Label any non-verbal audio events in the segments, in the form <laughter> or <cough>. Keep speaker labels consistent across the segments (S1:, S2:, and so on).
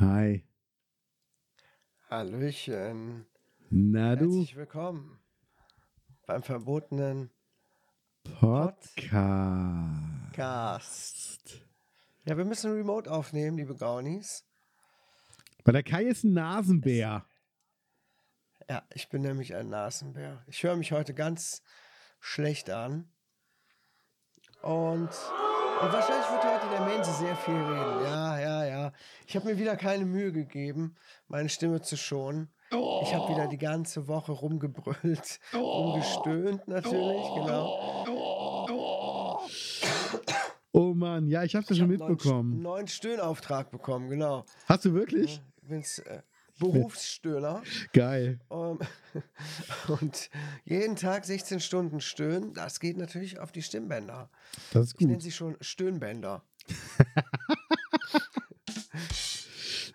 S1: Hi.
S2: Hallöchen.
S1: Na du
S2: Herzlich willkommen beim verbotenen
S1: Podcast.
S2: Ja, wir müssen remote aufnehmen, liebe Gaunis.
S1: Bei der Kai ist ein Nasenbär.
S2: Ja, ich bin nämlich ein Nasenbär. Ich höre mich heute ganz schlecht an. Und, und wahrscheinlich wird heute der Mensch sehr viel reden. Ja, ja, ja. Ich habe mir wieder keine Mühe gegeben, meine Stimme zu schonen. Ich habe wieder die ganze Woche rumgebrüllt, rumgestöhnt natürlich, genau.
S1: Oh Mann, ja, ich hab's ja
S2: Ich
S1: schon
S2: hab
S1: mitbekommen.
S2: neuen Stöhnauftrag bekommen, genau.
S1: Hast du wirklich?
S2: Äh, Berufsstöhner.
S1: Geil.
S2: Ähm, <laughs> und jeden Tag 16 Stunden stöhnen, das geht natürlich auf die Stimmbänder.
S1: Das ist
S2: Ich nenne
S1: gut.
S2: sie schon Stöhnbänder. <laughs>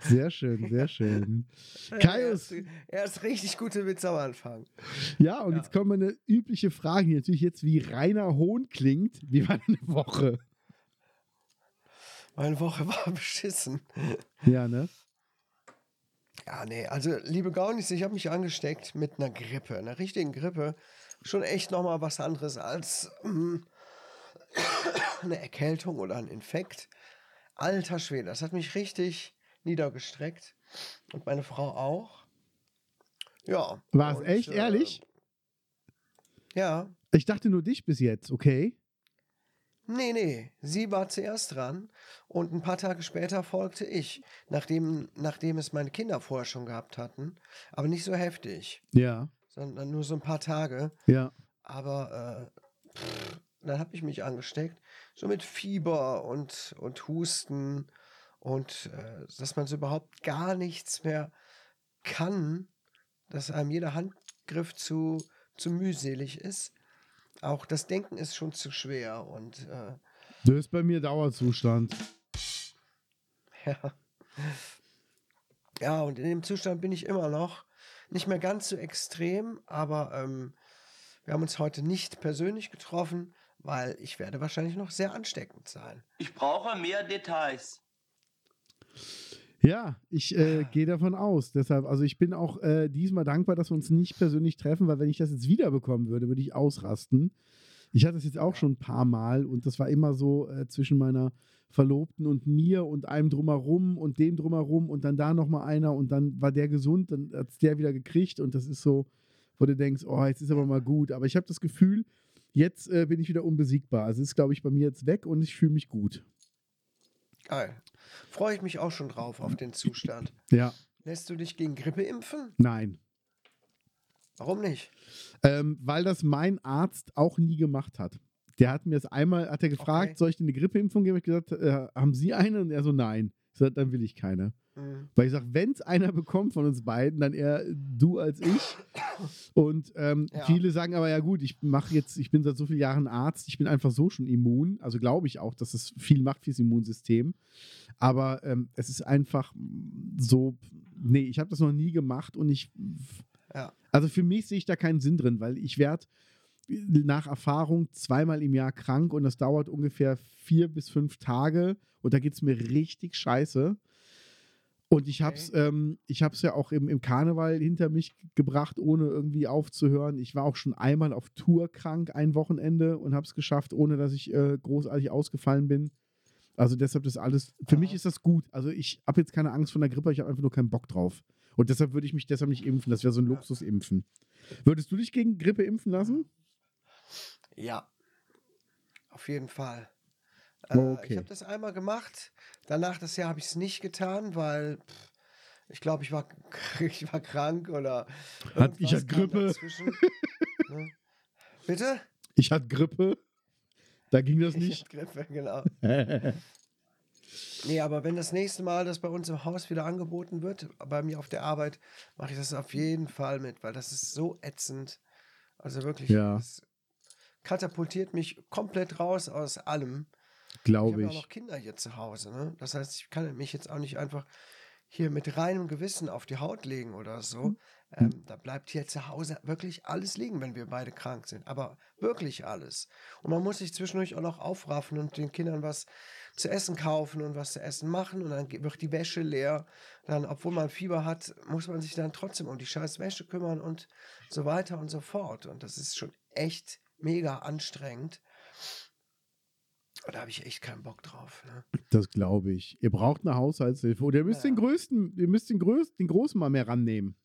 S1: Sehr schön, sehr schön.
S2: Er <laughs>
S1: Kaius,
S2: ist, er ist richtig gute Witze am Anfang.
S1: ja, und jetzt kommt meine übliche Frage, die natürlich jetzt wie reiner Hohn klingt. Wie war deine Woche?
S2: Meine Woche war beschissen.
S1: Ja, ne?
S2: Ja, nee, also liebe Gaunis, ich habe mich angesteckt mit einer Grippe, einer richtigen Grippe. Schon echt nochmal was anderes als ähm, <coughs> eine Erkältung oder ein Infekt. Alter Schwede, das hat mich richtig niedergestreckt. Und meine Frau auch. Ja.
S1: War es echt,
S2: äh,
S1: ehrlich?
S2: Ja.
S1: Ich dachte nur dich bis jetzt, okay?
S2: Nee, nee. Sie war zuerst dran und ein paar Tage später folgte ich, nachdem, nachdem es meine Kinder vorher schon gehabt hatten. Aber nicht so heftig,
S1: Ja,
S2: sondern nur so ein paar Tage.
S1: ja.
S2: Aber äh, pff, dann habe ich mich angesteckt, so mit Fieber und, und Husten und äh, dass man so überhaupt gar nichts mehr kann, dass einem jeder Handgriff zu, zu mühselig ist. Auch das Denken ist schon zu schwer und äh,
S1: Das ist bei mir Dauerzustand. <laughs>
S2: ja. Ja, und in dem Zustand bin ich immer noch. Nicht mehr ganz so extrem, aber ähm, wir haben uns heute nicht persönlich getroffen, weil ich werde wahrscheinlich noch sehr ansteckend sein.
S3: Ich brauche mehr Details.
S1: Ja, ich äh, gehe davon aus. Deshalb, also ich bin auch äh, diesmal dankbar, dass wir uns nicht persönlich treffen, weil wenn ich das jetzt wiederbekommen würde, würde ich ausrasten. Ich hatte es jetzt auch schon ein paar Mal und das war immer so äh, zwischen meiner Verlobten und mir und einem drumherum und dem drumherum und dann da nochmal einer und dann war der gesund, dann hat es der wieder gekriegt und das ist so, wo du denkst, oh, jetzt ist aber mal gut. Aber ich habe das Gefühl, jetzt äh, bin ich wieder unbesiegbar. Also es ist, glaube ich, bei mir jetzt weg und ich fühle mich gut.
S2: Geil. Freue ich mich auch schon drauf auf den Zustand.
S1: Ja,
S2: Lässt du dich gegen Grippe impfen?
S1: nein.
S2: Warum nicht?
S1: Ähm, weil das mein Arzt auch nie gemacht hat. Der hat mir das einmal, hat er gefragt,
S2: Okay.
S1: soll ich dir eine Grippeimpfung geben? Ich gesagt, äh, haben Sie eine? Und er so, nein. Ich sag, dann will ich keine.
S2: Hm.
S1: Weil ich sage, wenn es einer bekommt von uns beiden, dann eher du als ich. Und ähm,
S2: Ja.
S1: viele sagen aber, ja gut, ich mache jetzt, ich bin seit so vielen Jahren Arzt, ich bin einfach so schon immun. Also glaube ich auch, dass es viel macht fürs Immunsystem. Aber ähm, es ist einfach so, nee, ich habe das noch nie gemacht und ich
S2: Ja.
S1: also für mich sehe ich da keinen Sinn drin, weil ich werde nach Erfahrung zweimal im Jahr krank und das dauert ungefähr vier bis fünf Tage und da geht es mir richtig scheiße. Und ich hab's, ähm, ich hab's ja auch im, im Karneval hinter mich gebracht, ohne irgendwie aufzuhören. Ich war auch schon einmal auf Tour krank ein Wochenende und hab's geschafft, ohne dass ich äh, großartig ausgefallen bin. Also deshalb das alles, für mich
S2: Aha.
S1: ist das gut. Also ich habe jetzt keine Angst vor der Grippe, ich habe einfach nur keinen Bock drauf. Und deshalb würde ich mich deshalb nicht impfen. Das wäre so ein. Luxusimpfen. Würdest du dich gegen Grippe impfen lassen?
S2: Ja, auf jeden Fall. Äh,
S1: Okay.
S2: Ich habe das einmal gemacht. Danach das Jahr habe ich es nicht getan, weil pff, ich glaube, ich war, <laughs> ich war krank oder
S1: Hat- ich hatte Grippe.
S2: ne? Bitte?
S1: Ich hatte Grippe. Da ging das
S2: Ich
S1: nicht.
S2: hatte Grippe, genau. <laughs> Nee, aber wenn das nächste Mal das bei uns im Haus wieder angeboten wird, bei mir auf der Arbeit, mache ich das auf jeden Fall mit, weil das ist so ätzend. Also wirklich,
S1: Ja.
S2: das katapultiert mich komplett raus aus allem. Ich
S1: Glaube
S2: habe ja auch
S1: ich.
S2: noch Kinder hier zu Hause, ne? Das heißt, ich kann mich jetzt auch nicht einfach hier mit reinem Gewissen auf die Haut legen oder so. Ähm, da bleibt hier zu Hause wirklich alles liegen, wenn wir beide krank sind. Aber wirklich alles. Und man muss sich zwischendurch auch noch aufraffen und den Kindern was zu essen kaufen und was zu essen machen. Und dann wird die Wäsche leer. Dann, obwohl man Fieber hat, muss man sich dann trotzdem um die scheiß Wäsche kümmern und so weiter und so fort. Und das ist schon echt mega anstrengend. Da habe ich echt keinen Bock drauf. Ne?
S1: Das glaube ich. Ihr braucht eine Haushaltshilfe. Oder ihr müsst
S2: Ja.
S1: den größten, ihr müsst den größten, den großen mal mehr rannehmen.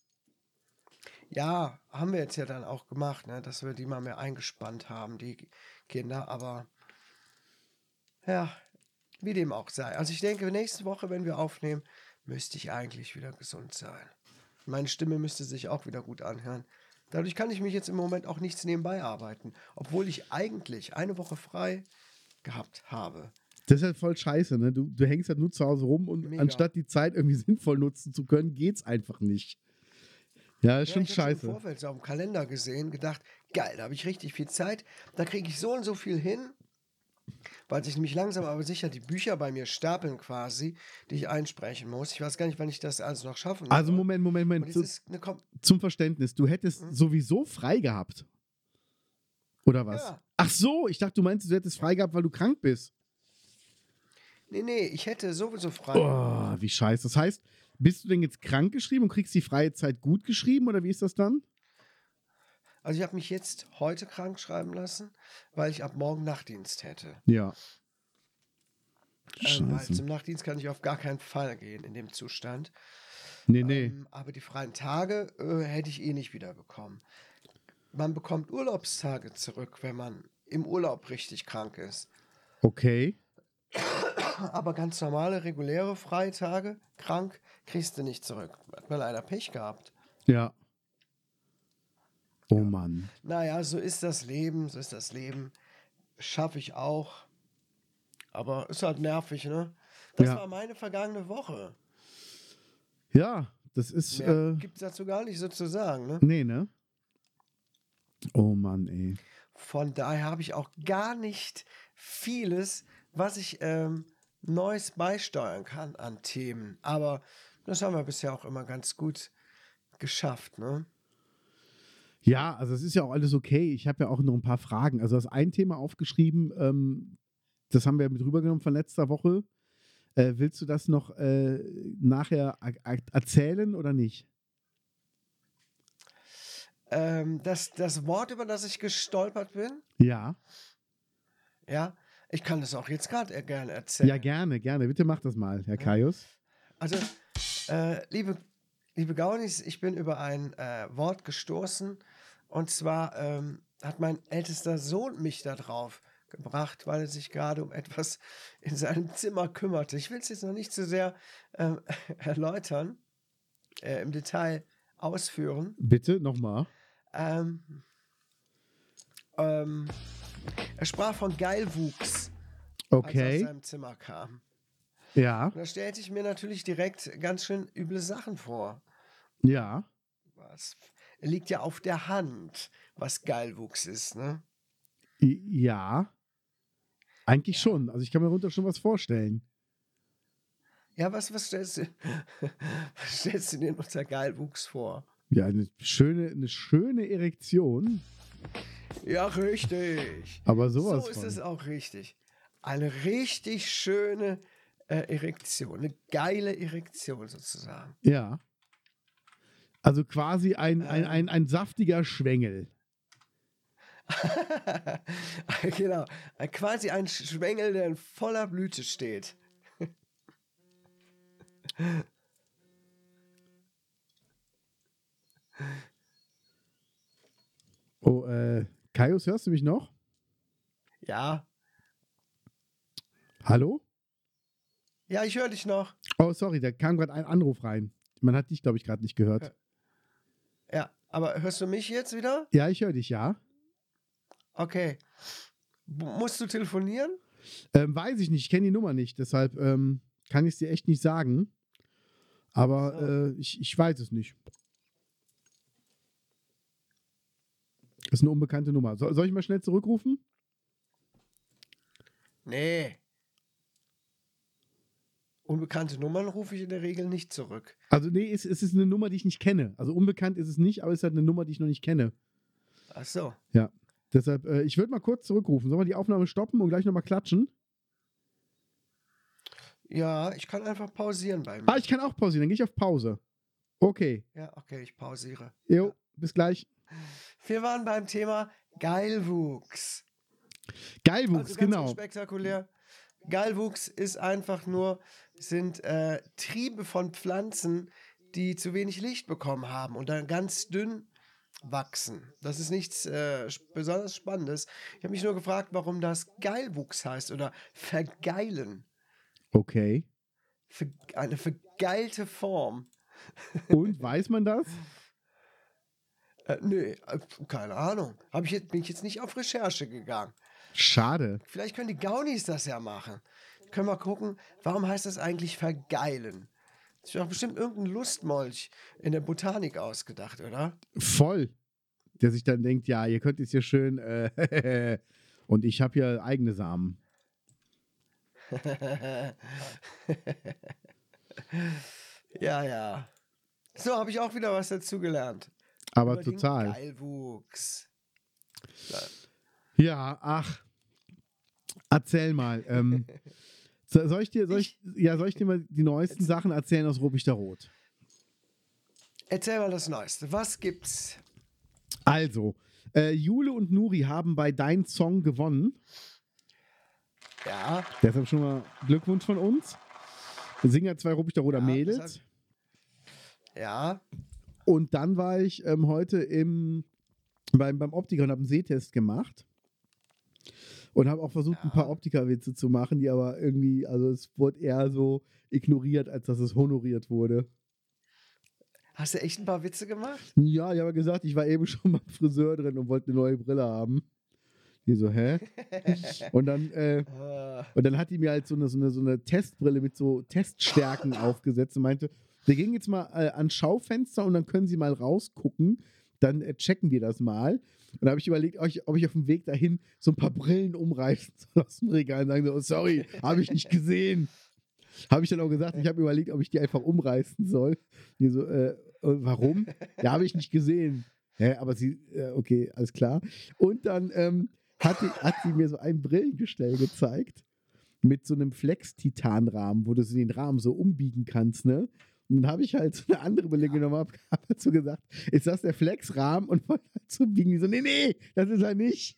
S2: Ja, haben wir jetzt ja dann auch gemacht, ne? dass wir die mal mehr eingespannt haben, die Kinder. Aber ja, wie dem auch sei. Also ich denke, nächste Woche, wenn wir aufnehmen, müsste ich eigentlich wieder gesund sein. Meine Stimme müsste sich auch wieder gut anhören. Dadurch kann ich mich jetzt im Moment auch nichts nebenbei arbeiten, obwohl ich eigentlich eine Woche frei gehabt habe.
S1: Das ist halt voll scheiße, ne? Du, du hängst halt nur zu Hause rum und
S2: Mega.
S1: anstatt die Zeit irgendwie <laughs> sinnvoll nutzen zu können, geht's einfach nicht. Ja, ist
S2: Ja,
S1: schon
S2: ich hab Schon
S1: scheiße.
S2: im Vorfeld so auf dem Kalender gesehen, gedacht, geil, da habe ich richtig viel Zeit, da kriege ich so und so viel hin, weil sich nämlich langsam aber sicher die Bücher bei mir stapeln quasi, die ich einsprechen muss. Ich weiß gar nicht, wann ich das alles noch schaffen
S1: Also. Moment, Moment, Moment. Zu,
S2: Kom
S1: zum Verständnis, du hättest
S2: Mhm.
S1: sowieso frei gehabt. Oder was?
S2: Ja.
S1: Ach so, ich dachte, du meinst, du hättest frei gehabt, weil du krank bist.
S2: Nee, nee, ich hätte sowieso frei.
S1: Oh, wie scheiße. Das heißt, bist du denn jetzt krank geschrieben und kriegst die freie Zeit gut geschrieben oder wie ist das dann?
S2: Also ich habe mich jetzt heute krank schreiben lassen, weil ich ab morgen Nachtdienst hätte.
S1: Ja.
S2: Ähm, weil zum Nachtdienst kann ich auf gar keinen Fall gehen in dem Zustand.
S1: Nee, nee.
S2: Ähm, aber die freien Tage äh, hätte ich eh nicht wieder bekommen. Man bekommt Urlaubstage zurück, wenn man im Urlaub richtig krank ist.
S1: Okay.
S2: Aber ganz normale, reguläre Freitage, krank, kriegst du nicht zurück. Hat man leider Pech gehabt.
S1: Ja. Oh Mann.
S2: Naja, so ist das Leben, so ist das Leben. Schaffe ich auch. Aber ist halt nervig, ne? Das
S1: Ja.
S2: war meine vergangene Woche.
S1: Ja, das ist.
S2: Mehr
S1: Äh,
S2: gibt es dazu gar nicht so zu sagen, ne?
S1: nee, ne? Oh Mann, ey.
S2: Von daher habe ich auch gar nicht vieles, was ich ähm, Neues beisteuern kann an Themen. Aber das haben wir bisher auch immer ganz gut geschafft, ne?
S1: Ja, also es ist ja auch alles okay. Ich habe ja auch noch ein paar Fragen. Also das ein Thema aufgeschrieben, ähm, das haben wir mit rübergenommen von letzter Woche. Äh, willst du das noch äh, nachher erzählen oder nicht?
S2: Ähm, das, das Wort, über das ich gestolpert bin,
S1: Ja.
S2: ja, ich kann das auch jetzt gerade gerne erzählen.
S1: Ja, gerne, gerne. Bitte mach das mal, Herr Kaius.
S2: Also, äh, liebe, liebe Gaunis, ich bin über ein äh, Wort gestoßen. Und zwar ähm, hat mein ältester Sohn mich da drauf gebracht, weil er sich gerade um etwas in seinem Zimmer kümmerte. Ich will es jetzt noch nicht zu sehr ähm, <laughs> erläutern, äh, im Detail ausführen.
S1: Bitte nochmal.
S2: Ähm, ähm, er sprach von Geilwuchs, als er aus
S1: Okay.
S2: seinem Zimmer kam.
S1: Ja,
S2: Und da stellte ich mir natürlich direkt ganz schön üble Sachen vor.
S1: ja.
S2: Was liegt ja auf der Hand, was Geilwuchs ist, ne?
S1: Ja. Eigentlich schon. Also ich kann mir darunter schon was vorstellen.
S2: Ja, was, was, stellst du, <laughs> was stellst du dir unter Geilwuchs vor?
S1: Ja, eine schöne, eine schöne Erektion.
S2: Ja, richtig.
S1: Aber sowas
S2: so ist
S1: von.
S2: es auch richtig. Eine richtig schöne äh, Erektion, eine geile Erektion sozusagen.
S1: Ja. Also quasi ein, ein,
S2: Ähm.
S1: ein, ein saftiger Schwengel. <laughs>
S2: genau, quasi ein Schwengel, der in voller Blüte steht. <laughs>
S1: Oh, äh, Kaius, hörst du mich noch?
S2: Ja,
S1: Hallo?
S2: ja, ich höre dich noch.
S1: Oh, sorry, da kam gerade ein Anruf rein. Man hat dich, glaube ich, gerade nicht gehört.
S2: Ja, aber hörst du mich jetzt wieder?
S1: Ja, ich höre dich, ja.
S2: Okay. B musst du telefonieren?
S1: Ähm, weiß ich nicht, ich kenne die Nummer nicht, deshalb ähm, kann ich es dir echt nicht sagen. Aber
S2: So.
S1: äh, ich, ich weiß es nicht. Das ist eine unbekannte Nummer. So, soll ich mal schnell zurückrufen?
S2: Nee. Unbekannte Nummern rufe ich in der Regel nicht zurück.
S1: Also, nee, es, es ist eine Nummer, die ich nicht kenne. Also, unbekannt ist es nicht, aber es ist halt eine Nummer, die ich noch nicht kenne.
S2: Ach so.
S1: Deshalb, äh, ich würde mal kurz zurückrufen. Sollen wir die Aufnahme stoppen und gleich nochmal klatschen?
S2: Ja, ich kann einfach pausieren bei mir.
S1: Ah, ich kann auch pausieren, dann gehe ich auf Pause. Okay.
S2: Ja, okay, ich pausiere.
S1: Jo,
S2: Ja.
S1: bis gleich. <laughs>
S2: Wir waren beim Thema Geilwuchs.
S1: Geilwuchs,
S2: Also
S1: genau.
S2: unspektakulär. Geilwuchs ist einfach nur, sind äh, Triebe von Pflanzen, die zu wenig Licht bekommen haben und dann ganz dünn wachsen. Das ist nichts äh, besonders Spannendes. Ich habe mich nur gefragt, warum das Geilwuchs heißt oder vergeilen.
S1: Okay.
S2: Ver eine vergeilte Form.
S1: Und weiß man das? <laughs>
S2: Äh, nö, äh, keine Ahnung. Hab ich jetzt, bin ich jetzt nicht auf Recherche gegangen.
S1: Schade.
S2: Vielleicht können die Gaunis das ja machen. Können wir gucken, warum heißt das eigentlich vergeilen? Das ist doch bestimmt irgendein Lustmolch in der Botanik ausgedacht, oder?
S1: Voll. Der sich dann denkt, ja, ihr könnt jetzt hier schön äh, <laughs> und ich habe hier eigene Samen. <laughs>
S2: ja, ja. So, habe ich auch wieder was dazugelernt.
S1: Aber
S2: Über den
S1: total.
S2: Geilwuchs.
S1: Ja, ach. Erzähl mal. Ähm, <laughs> so- soll ich dir, soll ich, ja, soll ich dir mal die neuesten Sachen erzählen aus Ruppichter Rot?
S2: Erzähl mal das Neueste. Was gibt's?
S1: Also, äh, Jule und Nuri haben bei Dein Song gewonnen.
S2: Ja,
S1: Deshalb schon mal Glückwunsch von uns. Wir singen ja zwei Ruppichter Roter
S2: Ja,
S1: Mädels.
S2: ja.
S1: Und dann war ich ähm, heute im, beim, beim Optiker und habe einen Sehtest gemacht. Und habe auch versucht, ein
S2: Ja.
S1: paar Optikerwitze zu machen, die aber irgendwie, also es wurde eher so ignoriert, als dass es honoriert wurde.
S2: Hast du echt ein paar Witze gemacht?
S1: Ja, ich habe gesagt, ich war eben <laughs> schon beim Friseur drin und wollte eine neue Brille haben. Die so, hä? <laughs> Und dann, äh,
S2: Äh,
S1: und dann hat die mir halt so eine, so eine, so eine Testbrille mit so Teststärken <laughs> aufgesetzt und meinte, wir gehen jetzt mal äh, ans Schaufenster und dann können Sie mal rausgucken. Dann äh, checken wir das mal. Und da habe ich überlegt, ob ich, ob ich auf dem Weg dahin so ein paar Brillen umreißen soll aus dem Regal und sagen so, oh, sorry, habe ich nicht gesehen. Habe ich dann auch gesagt, ich habe überlegt, ob ich die einfach umreißen soll. Die so, äh, und warum? Ja, habe ich nicht gesehen. Hä, aber sie, äh, okay, alles klar. Und dann ähm, hat, die, hat sie mir so ein Brillengestell gezeigt mit so einem Flex-Titan-Rahmen, wo du den Rahmen so umbiegen kannst, ne? Und dann habe ich halt so eine andere Brille genommen, habe hab dazu gesagt, ist das der Flex-Rahmen? Und wollte halt so biegen. Die so, nee, nee, das ist er nicht.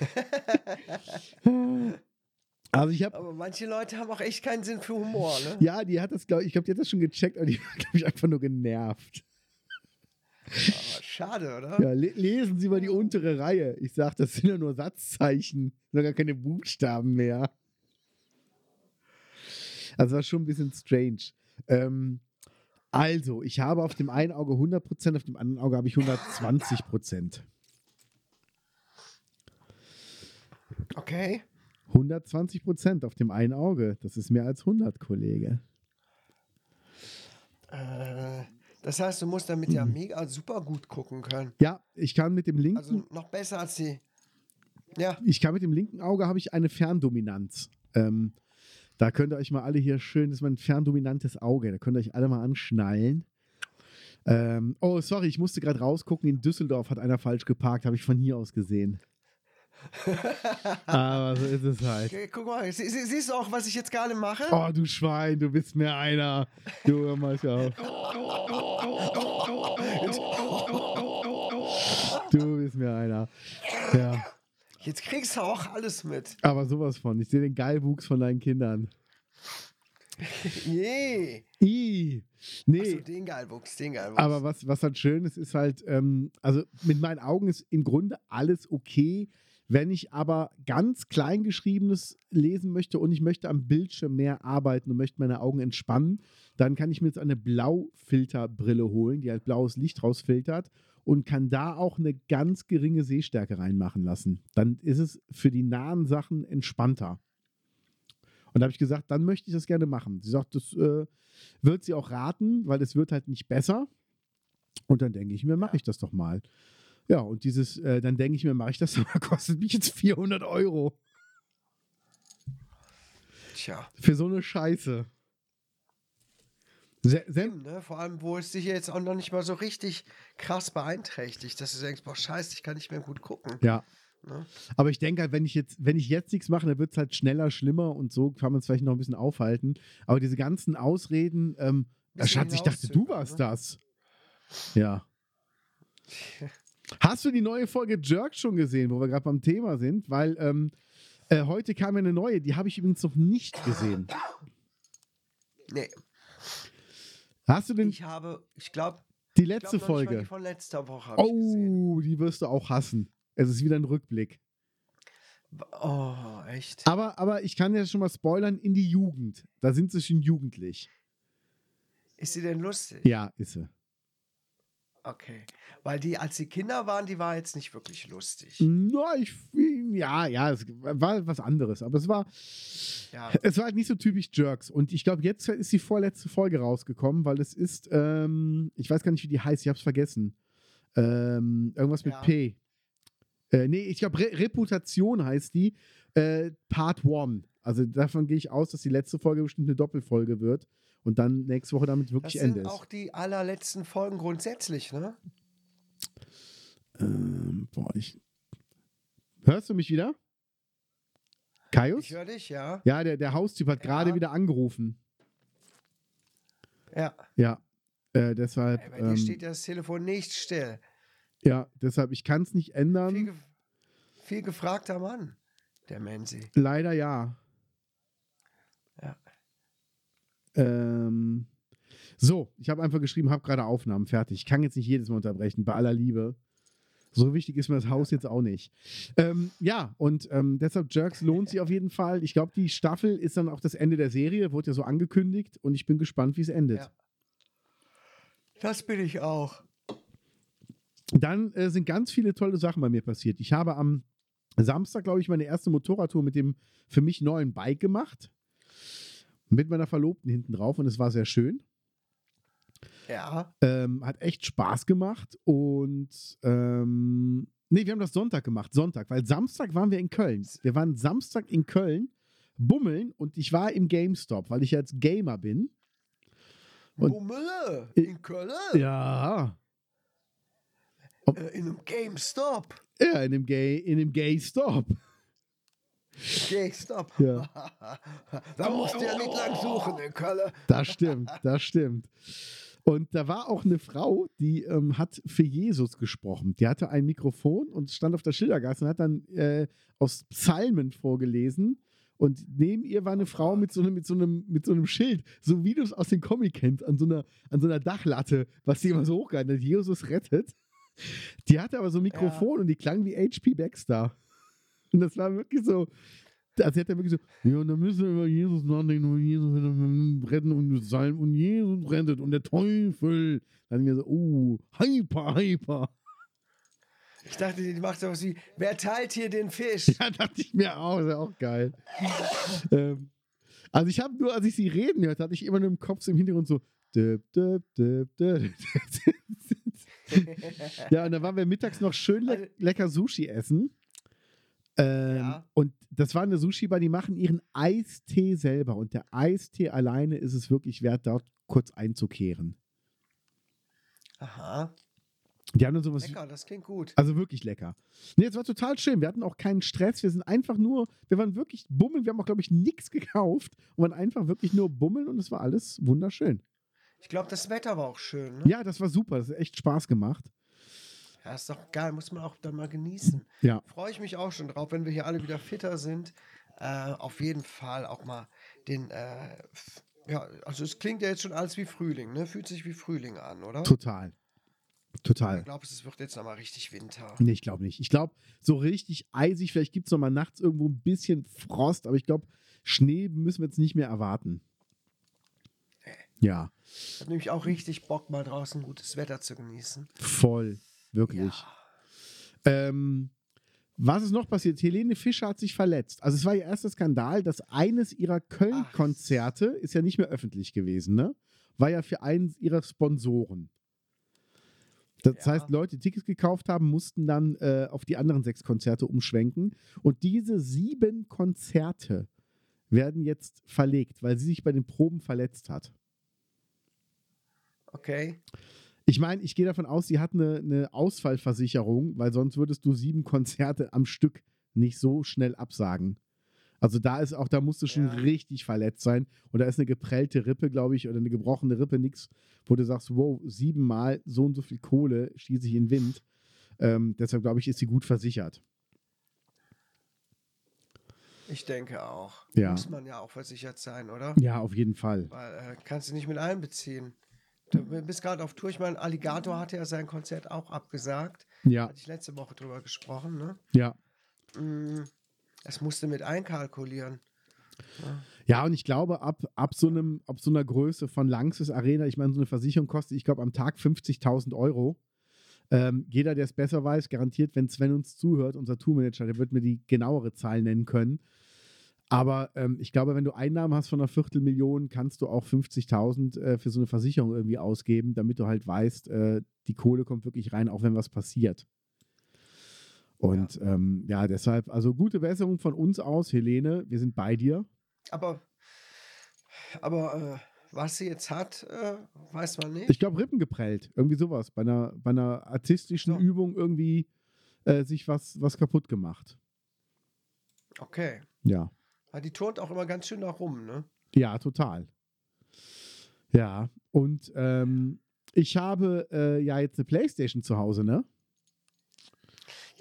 S1: <laughs> also ich habe
S2: aber manche Leute haben auch echt keinen Sinn für Humor, ne?
S1: ja, die hat das, glaube ich, ich glaube, die hat das schon gecheckt, aber die war, glaube ich, einfach nur genervt.
S2: Aber schade, oder?
S1: Ja, le lesen Sie mal die untere Reihe. Ich sage, das sind ja nur Satzzeichen, sind ja gar keine Buchstaben mehr. Also war schon ein bisschen strange. Ähm, also, ich habe auf dem einen Auge 100%, auf dem anderen Auge habe ich 120%.
S2: Okay.
S1: 120% auf dem einen Auge. Das ist mehr als 100, Kollege.
S2: Äh, das heißt, du musst damit
S1: Mhm.
S2: ja mega super gut gucken können.
S1: Ja, ich kann mit dem linken
S2: Also noch besser als die. Ja,
S1: ich kann mit dem linken Auge habe ich eine Ferndominanz. Ähm, da könnt ihr euch mal alle hier schön, das ist mein ferndominantes Auge, da könnt ihr euch alle mal anschnallen. Ähm, oh, sorry, ich musste gerade rausgucken, in Düsseldorf hat einer falsch geparkt, habe ich von hier aus gesehen. <laughs> Aber so ist es halt.
S2: Okay, guck mal, sie, sie, siehst du auch, was ich jetzt gerade mache?
S1: Oh, du Schwein, du bist mir einer. Du hör mal auf. <laughs> Du bist mir einer. Ja,
S2: Jetzt kriegst du auch alles mit.
S1: aber sowas von. Ich sehe den Geilwuchs von deinen Kindern.
S2: Je.
S1: I. Nee.
S2: Achso, den Geilwuchs, den Geilwuchs.
S1: Aber was, was halt schön ist, ist halt, ähm, also mit meinen Augen ist im Grunde alles okay. Wenn ich aber ganz kleingeschriebenes lesen möchte und ich möchte am Bildschirm mehr arbeiten und möchte meine Augen entspannen, dann kann ich mir jetzt eine Blaufilterbrille holen, die halt blaues Licht rausfiltert und kann da auch eine ganz geringe Sehstärke reinmachen lassen. Dann ist es für die nahen Sachen entspannter. Und da habe ich gesagt, dann möchte ich das gerne machen. Sie sagt, das äh, wird sie auch raten, weil es wird halt nicht besser. Und dann denke ich mir, mache ich das doch mal. Ja, und dieses, äh, dann denke ich mir, mache ich das, <laughs> doch mal, kostet mich jetzt 400 Euro
S2: Tja.
S1: für so eine Scheiße. Se Sem
S2: Stimmt, ne? Vor allem, wo es dich jetzt auch noch nicht mal so richtig krass beeinträchtigt, dass du denkst, boah, scheiße, ich kann nicht mehr gut gucken.
S1: ja.
S2: Ne?
S1: Aber ich denke halt, wenn ich jetzt, wenn ich jetzt nichts mache, dann wird es halt schneller, schlimmer und so kann man es vielleicht noch ein bisschen aufhalten. Aber diese ganzen Ausreden, ähm, Schatz, ich dachte, du warst
S2: ne?
S1: das. Ja. <laughs> Hast du die neue Folge Jerk schon gesehen, wo wir gerade beim Thema sind? Weil ähm, äh, heute kam ja eine neue, die habe ich übrigens noch nicht gesehen.
S2: Nee,
S1: Hast du denn
S2: ich habe, ich glaube,
S1: die letzte Folge?
S2: Die von letzter Woche habe ich gesehen.
S1: Oh, die wirst du auch hassen. Es ist wieder ein Rückblick.
S2: Oh, echt?
S1: Aber, aber ich kann ja schon mal spoilern, in die Jugend. Da sind sie schon jugendlich.
S2: Ist sie denn lustig?
S1: Ja, ist sie.
S2: Okay. Weil die, als sie Kinder waren, die war jetzt nicht wirklich lustig.
S1: Na, ich, ja, ja, es war was anderes. Aber es war,
S2: Ja.
S1: es war halt nicht so typisch Jerks. Und ich glaube, jetzt ist die vorletzte Folge rausgekommen, weil es ist, ähm, ich weiß gar nicht, wie die heißt, ich habe es vergessen. Ähm, irgendwas mit
S2: Ja.
S1: P. Äh, nee, ich glaube, Re Reputation heißt die. Äh, Part 1. Also davon gehe ich aus, dass die letzte Folge bestimmt eine Doppelfolge wird und dann nächste Woche damit
S2: Das
S1: wirklich
S2: sind
S1: Ende ist.
S2: auch die allerletzten Folgen grundsätzlich, ne?
S1: Ähm, boah, ich. Hörst du mich wieder? Kaius?
S2: Ich höre dich, ja.
S1: Ja, der, der Haustyp hat gerade
S2: Ja.
S1: wieder angerufen.
S2: Ja.
S1: Ja. Äh, deshalb.
S2: Ey, bei dir
S1: ähm,
S2: steht ja das Telefon nicht still.
S1: ja, deshalb, ich kann es nicht
S2: Viel,
S1: ändern.
S2: ge viel gefragter Mann, der Menzi.
S1: Leider. Ja. Ähm, so, ich habe einfach geschrieben, habe gerade Aufnahmen fertig. Ich kann jetzt nicht jedes Mal unterbrechen, bei aller Liebe. So wichtig ist mir das Haus jetzt auch nicht. Ähm, ja, und ähm, deshalb Jerks lohnt sich auf jeden Fall. Ich glaube, die Staffel ist dann auch das Ende der Serie, wurde ja so angekündigt und ich bin gespannt, wie es endet.
S2: Ja. Das bin ich auch.
S1: Dann äh, sind ganz viele tolle Sachen bei mir passiert. Ich habe am Samstag, glaube ich, meine erste Motorradtour mit dem für mich neuen Bike gemacht. Mit meiner Verlobten hinten drauf und es war sehr schön.
S2: Ja.
S1: Ähm, hat echt Spaß gemacht und ähm, nee, wir haben das Sonntag gemacht, Sonntag, weil Samstag waren wir in Köln. Wir waren Samstag in Köln, bummeln und ich war im GameStop, weil ich jetzt Gamer bin. Und-
S2: Bummele in Köln.
S1: Ja.
S2: Äh, in einem GameStop.
S1: Ja, in dem Gay, in dem Gay-Stop.
S2: GameStop.
S1: Ja. <laughs>
S2: da musst du ja nicht lang suchen in Köln.
S1: Das stimmt, das stimmt. Und da war auch eine Frau, die ähm, hat für Jesus gesprochen. Die hatte ein Mikrofon und stand auf der Schildergasse und hat dann äh, aus Psalmen vorgelesen. Und neben ihr war eine Frau mit so einem, mit so einem, mit so einem Schild, so wie du es aus dem Comic kennst, an so einer, an so einer Dachlatte, was sie immer so hochgehalten hat. Jesus rettet. Die hatte aber so ein Mikrofon und die klang wie HP Baxter. Und das war wirklich so, also hat dann wirklich so, ja, und dann müssen wir über Jesus nachdenken, und Jesus retten und sein und Jesus rettet und der Teufel. Dann mir so, oh, hyper, hyper.
S2: Ich dachte, die macht sowas wie, wer teilt hier den Fisch?
S1: Ja, <laughs> dachte ich mir auch, ist ja auch geil. ähm, also ich habe nur, als ich sie reden hört, hatte ich immer nur im Kopf so im Hintergrund so, dip, dip, dip, dip. <laughs> ja, und dann waren wir mittags noch schön le lecker Sushi essen. Ähm,
S2: Ja.
S1: Und das war eine Sushi-Bar, die machen ihren Eistee selber. Und der Eistee alleine ist es wirklich wert, dort kurz einzukehren.
S2: Aha.
S1: Die haben dann sowas.
S2: Lecker, das klingt gut.
S1: Also wirklich lecker. Nee, es war total schön. Wir hatten auch keinen Stress. Wir sind einfach nur, wir waren wirklich bummeln. Wir haben auch, glaube ich, nichts <laughs> gekauft und waren einfach wirklich nur bummeln und es war alles wunderschön.
S2: Ich glaube, das Wetter war auch schön. Ne?
S1: Ja, das war super. Das hat echt Spaß gemacht.
S2: Ja, ist doch geil. Muss man auch dann mal genießen.
S1: Ja.
S2: Freue ich mich auch schon drauf, wenn wir hier alle wieder fitter sind. Äh, auf jeden Fall auch mal den. Äh, ja, also es klingt ja jetzt schon alles wie Frühling, ne? Fühlt sich wie Frühling an, oder?
S1: Total. Total.
S2: Ich glaube, es wird jetzt nochmal richtig Winter.
S1: Nee, ich glaube nicht. Ich glaube, so richtig eisig, vielleicht gibt es noch mal nachts irgendwo ein bisschen Frost, aber ich glaube, Schnee müssen wir jetzt nicht mehr erwarten. Ja,
S2: Ich habe nämlich auch richtig Bock, mal draußen gutes Wetter zu genießen.
S1: voll. Wirklich. Ähm, was ist noch passiert? Helene Fischer hat sich verletzt. Also es war ihr erster Skandal, dass eines ihrer Köln-Konzerte ist ja nicht mehr öffentlich gewesen, ne? War ja für einen ihrer Sponsoren. Das
S2: Ja.
S1: heißt, Leute, die Tickets gekauft haben, mussten dann äh, auf die anderen sechs Konzerte umschwenken. Und diese sieben Konzerte werden jetzt verlegt, weil sie sich bei den Proben verletzt hat.
S2: Okay.
S1: Ich meine, ich gehe davon aus, sie hat eine, eine Ausfallversicherung, weil sonst würdest du sieben Konzerte am Stück nicht so schnell absagen. Also da ist auch, da musst du schon
S2: Ja.
S1: richtig verletzt sein. Und da ist eine geprellte Rippe, glaube ich, oder eine gebrochene Rippe, nix, wo du sagst, wow, siebenmal so und so viel Kohle schieße ich in den Wind. Ähm, deshalb glaube ich, ist sie gut versichert.
S2: Ich denke auch.
S1: Ja.
S2: Muss man ja auch versichert sein, oder?
S1: Ja, auf jeden Fall.
S2: Weil äh, kannst du nicht mit einbeziehen. Du bist gerade auf Tour. Ich meine, Alligator hatte ja sein Konzert auch abgesagt.
S1: Ja,
S2: Hatte ich letzte Woche drüber gesprochen, ne?
S1: ja.
S2: Mm, Das musste mit einkalkulieren.
S1: Ja, und ich glaube, ab, ab, so einem, ab so einer Größe von Langsys Arena, ich meine, so eine Versicherung kostet, ich glaube, am Tag 50.000 Euro. Ähm, jeder, der es besser weiß, garantiert, wenn Sven uns zuhört, unser Tourmanager, der wird mir die genauere Zahl nennen können. Aber ähm, ich glaube, wenn du Einnahmen hast von einer Viertelmillion, kannst du auch 50.000 äh, für so eine Versicherung irgendwie ausgeben, damit du halt weißt, äh, die Kohle kommt wirklich rein, auch wenn was passiert. Und ja. Ähm, ja, deshalb, also gute Besserung von uns aus, Helene, wir sind bei dir.
S2: Aber, aber äh, was sie jetzt hat, äh, weiß man nicht.
S1: Ich glaube, Rippen geprellt. Irgendwie sowas. Bei einer, bei einer artistischen
S2: So.
S1: Übung irgendwie äh, sich was, was kaputt gemacht.
S2: Okay.
S1: Ja.
S2: Weil die turnt auch immer ganz schön nach rum, ne?
S1: Ja, total. Ja. Und ähm, ich habe äh, ja jetzt eine Playstation zu Hause, ne?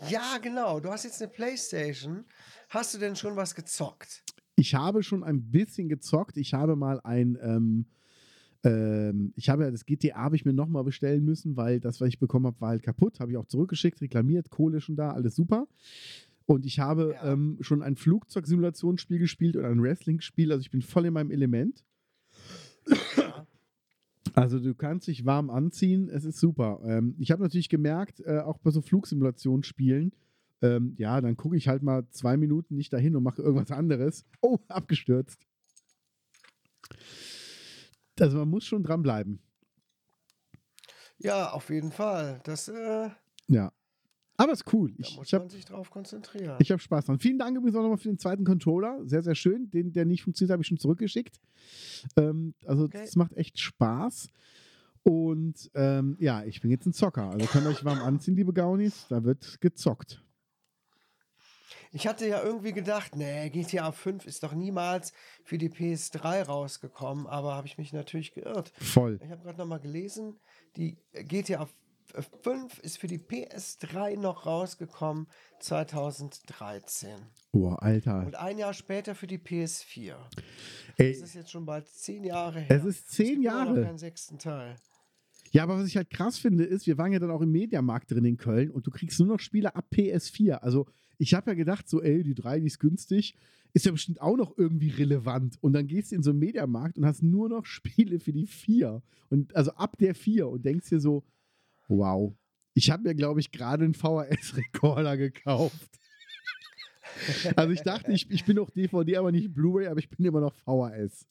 S2: Ja, genau. Du hast jetzt eine Playstation. Hast du denn schon was gezockt?
S1: Ich habe schon ein bisschen gezockt. Ich habe mal ein, ähm, ähm, ich habe ja das GTA habe ich mir nochmal bestellen müssen, weil das, was ich bekommen habe, war halt kaputt. Habe ich auch zurückgeschickt, reklamiert, Kohle schon da, alles super. Und ich habe
S2: Ja.
S1: ähm, schon ein Flugzeugsimulationsspiel gespielt und ein Wrestling-Spiel. Also ich bin voll in meinem Element.
S2: Ja.
S1: Also du kannst dich warm anziehen, es ist super. Ähm, ich habe natürlich gemerkt, äh, auch bei so Flugsimulationsspielen, ähm, ja, dann gucke ich halt mal zwei Minuten nicht dahin und mache irgendwas anderes. Oh, <laughs> abgestürzt. Also man muss schon dranbleiben.
S2: ja, auf jeden Fall. Das, äh,
S1: Ja. Aber ist cool.
S2: da
S1: Ich,
S2: muss
S1: ich habe
S2: man sich drauf konzentrieren.
S1: ich hab Spaß dran. Vielen Dank übrigens auch nochmal für den zweiten Controller. Sehr, sehr schön. Den, der nicht funktioniert, habe ich schon zurückgeschickt. Ähm, also
S2: Okay.
S1: das macht echt Spaß. Und ähm, ja, ich bin jetzt ein Zocker. Also könnt ihr euch warm anziehen, liebe Gaunis. Da wird gezockt.
S2: Ich hatte ja irgendwie gedacht, nee, GTA 5 ist doch niemals für die PS3 rausgekommen, aber habe ich mich natürlich geirrt.
S1: Voll.
S2: Ich habe gerade nochmal gelesen, die GTA 5 ist für die PS3 noch rausgekommen 2013.
S1: Oh, Alter.
S2: Und ein Jahr später für die PS4.
S1: Ey,
S2: Das ist jetzt schon bald zehn Jahre her.
S1: es ist zehn
S2: gibt immer noch
S1: Jahre.
S2: keinen sechsten Teil.
S1: Ja, aber was ich halt krass finde, ist, wir waren ja dann auch im Mediamarkt drin in Köln und du kriegst nur noch Spiele ab PS4. Also ich habe ja gedacht, so, ey, die 3, die ist günstig, ist ja bestimmt auch noch irgendwie relevant. Und dann gehst du in so einen Mediamarkt und hast nur noch <laughs> Spiele für die 4. Und also ab der 4 und denkst dir so, wow. Ich habe mir, glaube ich, gerade einen VHS-Rekorder gekauft. <laughs> also ich dachte, ich, ich bin noch DVD, aber nicht Blu-ray, aber ich bin immer noch VHS.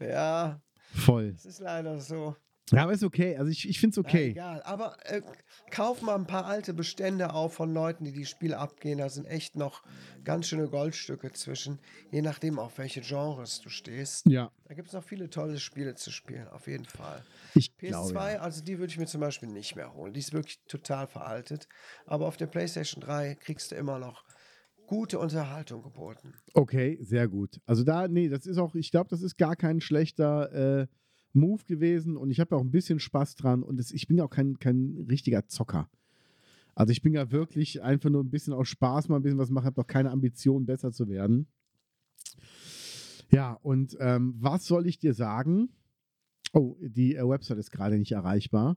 S2: Ja,
S1: Voll.
S2: es ist leider so.
S1: Ja, aber ist okay. Also ich, ich finde es okay.
S2: egal, aber äh, kauf mal ein paar alte Bestände auf von Leuten, die die Spiele abgehen. Da sind echt noch ganz schöne Goldstücke zwischen, je nachdem, auf welche Genres du stehst.
S1: Ja,
S2: Da gibt es noch viele tolle Spiele zu spielen, auf jeden Fall.
S1: ich
S2: PS2,
S1: glaube. Ja.
S2: also die würde ich mir zum Beispiel nicht mehr holen. Die ist wirklich total veraltet. Aber auf der PlayStation 3 kriegst du immer noch gute Unterhaltung geboten.
S1: Okay, sehr gut. Also da, nee, das ist auch, ich glaube, das ist gar kein schlechter äh, Move gewesen und ich habe auch ein bisschen Spaß dran und es, ich bin ja auch kein, kein richtiger Zocker. Also ich bin ja wirklich einfach nur ein bisschen aus Spaß mal ein bisschen was machen, habe doch keine Ambition, besser zu werden. Ja, und ähm, was soll ich dir sagen? Oh, die äh, Website ist gerade nicht erreichbar.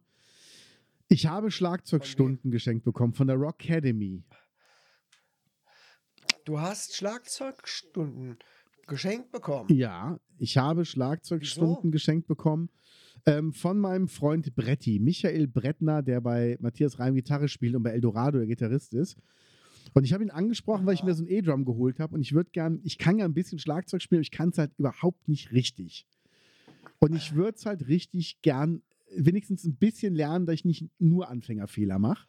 S1: Ich habe Schlagzeugstunden geschenkt bekommen von der Rock Academy.
S2: Du hast Schlagzeugstunden geschenkt bekommen.
S1: Ja, ich habe Schlagzeugstunden
S2: Wieso?
S1: geschenkt bekommen ähm, von meinem Freund Bretti, Michael Brettner, der bei Matthias Reim Gitarre spielt und bei Eldorado der Gitarrist ist. Und ich habe ihn angesprochen, weil ich mir so ein E-Drum geholt habe und ich würde gern, ich kann ja ein bisschen Schlagzeug spielen, aber ich kann es halt überhaupt nicht richtig. Und ich würde es halt richtig gern wenigstens ein bisschen lernen, dass ich nicht nur Anfängerfehler mache.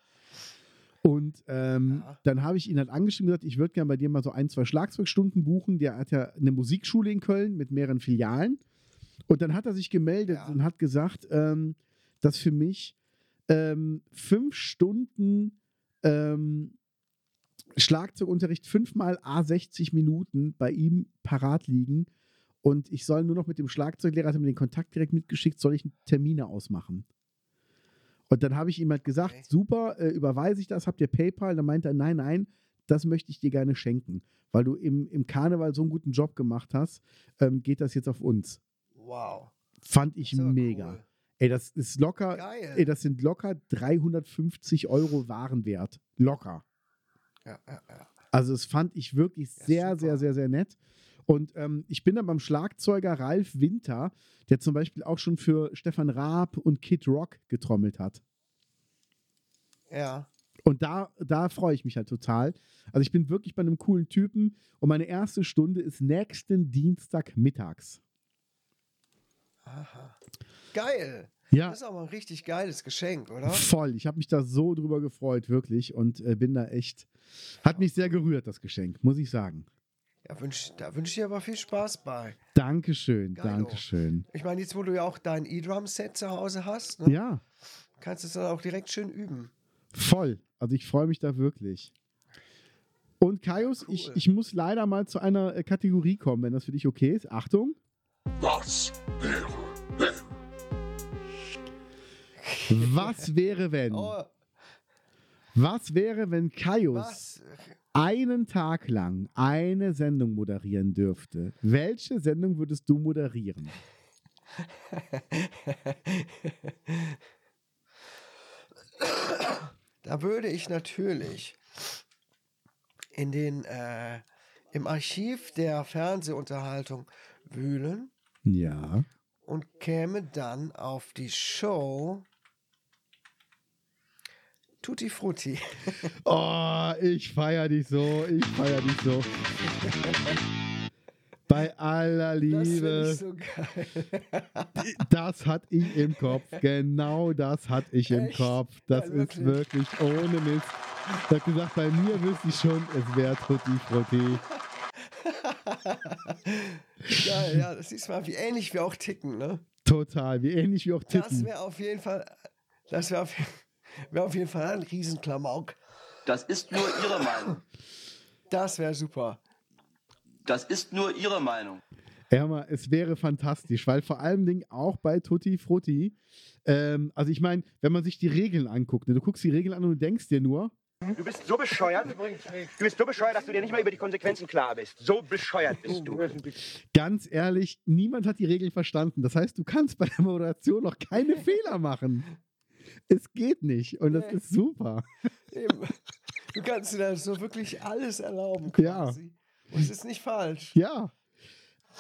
S1: Und ähm,
S2: Ja.
S1: dann habe ich ihn halt angeschrieben und gesagt, ich würde gerne bei dir mal so ein, zwei Schlagzeugstunden buchen. Der hat ja eine Musikschule in Köln mit mehreren Filialen. Und dann hat er sich gemeldet
S2: Ja.
S1: und hat gesagt, ähm, dass für mich ähm, fünf Stunden ähm, Schlagzeugunterricht fünfmal A60 Minuten bei ihm parat liegen. Und ich soll nur noch mit dem Schlagzeuglehrer, hat er mir den Kontakt direkt mitgeschickt, soll ich Termine ausmachen. Und dann habe ich ihm halt gesagt,
S2: Okay.
S1: super, äh, überweise ich das, habt ihr PayPal? Dann meinte er, nein, nein, das möchte ich dir gerne schenken. Weil du im, im Karneval so einen guten Job gemacht hast, ähm, geht das jetzt auf uns.
S2: Wow.
S1: Fand ich mega.
S2: cool.
S1: Ey, das ist locker,
S2: Geil.
S1: ey, das sind locker 350 Euro Warenwert. Locker.
S2: Ja, ja, ja.
S1: Also das fand ich wirklich sehr,
S2: super.
S1: sehr, sehr, sehr nett. Und ähm, ich bin dann beim Schlagzeuger Ralf Winter, der zum Beispiel auch schon für Stefan Raab und Kid Rock getrommelt hat.
S2: ja.
S1: Und da, da freue ich mich halt total. Also ich bin wirklich bei einem coolen Typen und meine erste Stunde ist nächsten Dienstag mittags.
S2: Aha. Geil.
S1: Ja,
S2: Das ist aber ein richtig geiles Geschenk, oder?
S1: voll. Ich habe mich da so drüber gefreut, wirklich. Und äh, bin da echt, hat mich sehr gerührt, das Geschenk, muss ich sagen.
S2: Ja, wünsch, da wünsche ich dir aber viel Spaß bei.
S1: Dankeschön,
S2: Geilo.
S1: Dankeschön.
S2: Ich meine, jetzt, wo du ja auch dein E-Drum-Set zu Hause hast, ne,
S1: Ja,
S2: kannst du es dann auch direkt schön üben.
S1: voll. Also ich freue mich da wirklich. Und Kaius, ich,
S2: Cool.
S1: ich muss leider mal zu einer äh, Kategorie kommen, wenn das für dich okay ist. Achtung.
S4: Was wäre,
S1: Was wäre, wenn?
S2: Oh,
S1: Was wäre, wenn Kaius
S2: was?
S1: Einen Tag lang eine Sendung moderieren dürfte? Welche Sendung würdest du moderieren?
S2: Da würde ich natürlich in den, äh, im Archiv der Fernsehunterhaltung wühlen
S1: Ja.
S2: und käme dann auf die Show Tutti Frutti. <laughs>
S1: Oh, ich feier dich so, ich feier dich so. Bei aller
S2: Das
S1: Liebe,
S2: ich so geil. <laughs>
S1: das hatte ich im Kopf. Genau das hatte ich im
S2: Echt?
S1: Kopf. Das
S2: Ja,
S1: ist wirklich ohne Mist. Ich hab gesagt, bei mir wüsste ich schon, es wäre Tutti Frutti.
S2: Geil, <laughs> ja, das siehst mal, wie ähnlich wir auch ticken, ne?
S1: Total, wie ähnlich wie auch
S2: Das
S1: Titten.
S2: wäre auf jeden Fall, das wäre auf, wär auf jeden Fall ein Riesenklamauk.
S3: Das ist nur Ihre Meinung.
S2: Das wäre super.
S3: Das ist nur Ihre Meinung.
S1: Ja, mal, es wäre fantastisch, weil vor allem Dingen auch bei Tutti Frutti, ähm, also ich meine, wenn man sich die Regeln anguckt, ne, du guckst die Regeln an und du denkst dir nur,
S5: Du bist so bescheuert. Du bist so bescheuert, dass du dir nicht mal über die Konsequenzen klar bist. So bescheuert bist du.
S1: ganz ehrlich, niemand hat die Regeln verstanden. Das heißt, du kannst bei der Moderation noch keine <laughs> Fehler machen. Es geht nicht und das
S2: Nee.
S1: ist super.
S2: Eben. Du kannst dir da so wirklich alles erlauben
S1: Ja.
S2: quasi. Und es ist nicht falsch.
S1: Ja.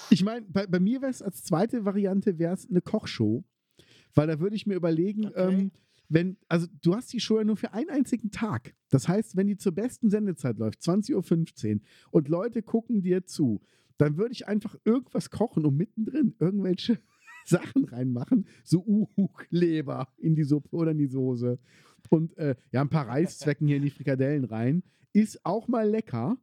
S1: Ich meine, bei, bei mir wäre es als zweite Variante wäre es eine Kochshow, weil da würde ich mir überlegen,
S2: Okay.
S1: ähm, wenn, also du hast die Show ja nur für einen einzigen Tag. Das heißt, wenn die zur besten Sendezeit läuft, 20.15 Uhr, und Leute gucken dir zu, dann würde ich einfach irgendwas kochen und mittendrin irgendwelche <laughs> Sachen reinmachen, so Uhu-Leber in die Suppe oder in die Soße. Und äh, ja, ein paar Reiszwecken hier in die Frikadellen rein. Ist auch mal lecker.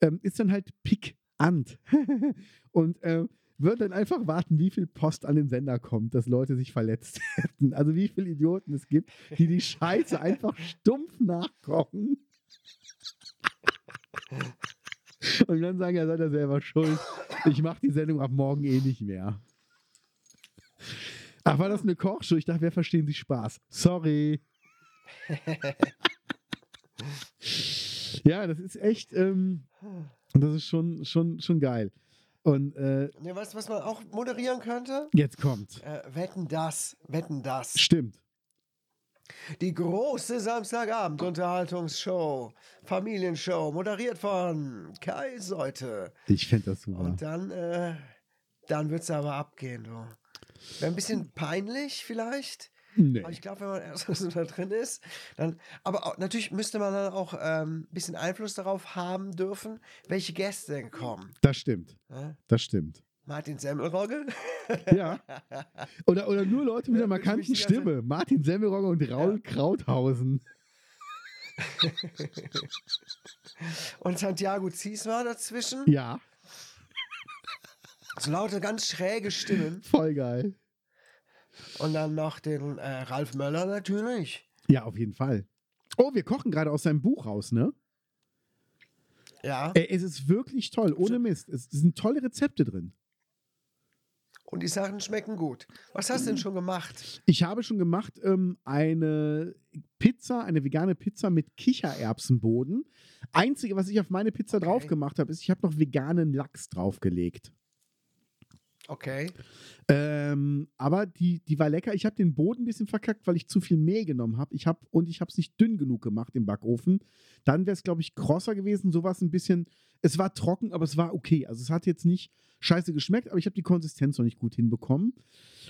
S1: Ähm, ist dann halt pikant. <laughs> und äh, wird dann einfach warten, wie viel Post an den Sender kommt, dass Leute sich verletzt <laughs> hätten. Also wie viele Idioten es gibt, die die Scheiße einfach stumpf nachkochen. Und dann sagen, ja, seid ihr selber schuld. Ich mache die Sendung ab morgen eh nicht mehr. Ach, war das eine Kochshow? Ich dachte, wir verstehen Sie Spaß. Sorry. <laughs> ja, das ist echt, ähm, das ist schon, schon, schon geil. Und äh,
S2: Ne, weißt du, was man auch moderieren könnte?
S1: jetzt kommt.
S2: Äh, wetten das, wetten das.
S1: Stimmt.
S2: Die große Samstagabend-Unterhaltungsshow, Familienshow, moderiert von Kai Seute.
S1: Ich fände das super.
S2: Und dann, äh, dann wird es aber abgehen, du. Wäre ein bisschen peinlich vielleicht.
S1: Nee.
S2: Aber ich glaube, wenn man erst so da drin ist, dann. Aber auch, natürlich müsste man dann auch ähm, ein bisschen Einfluss darauf haben dürfen, welche Gäste denn kommen.
S1: Das stimmt.
S2: Ne?
S1: Das stimmt.
S2: Martin Semmelrogge? <laughs>
S1: Ja. Oder, oder nur Leute mit einer
S2: Ja,
S1: markanten Stimme. Martin Semmelrogge und Raul Krauthausen. <laughs>
S2: Und Santiago Ziesmer dazwischen.
S1: Ja,
S2: So laute, ganz schräge Stimmen.
S1: voll geil.
S2: Und dann noch den äh, Ralf Möller natürlich.
S1: Ja, auf jeden Fall. Oh, wir kochen gerade aus seinem Buch raus, ne?
S2: Ja.
S1: Ey, es ist wirklich toll, ohne Mist. Es sind tolle Rezepte drin.
S2: Und die Sachen schmecken gut. Was hast du denn schon gemacht?
S1: Ich habe schon gemacht ähm, eine Pizza, eine vegane Pizza mit Kichererbsenboden. Einzige, was ich auf meine Pizza
S2: Okay.
S1: drauf gemacht habe, ist, ich habe noch veganen Lachs draufgelegt.
S2: Okay.
S1: Ähm, aber die, die war lecker. Ich habe den Boden ein bisschen verkackt, weil ich zu viel Mehl genommen habe. Ich hab, und ich habe es nicht dünn genug gemacht im Backofen. Dann wäre es, glaube ich, krosser gewesen. So war es ein bisschen. Es war trocken, aber es war okay. Also es hat jetzt nicht scheiße geschmeckt, aber ich habe die Konsistenz noch nicht gut hinbekommen.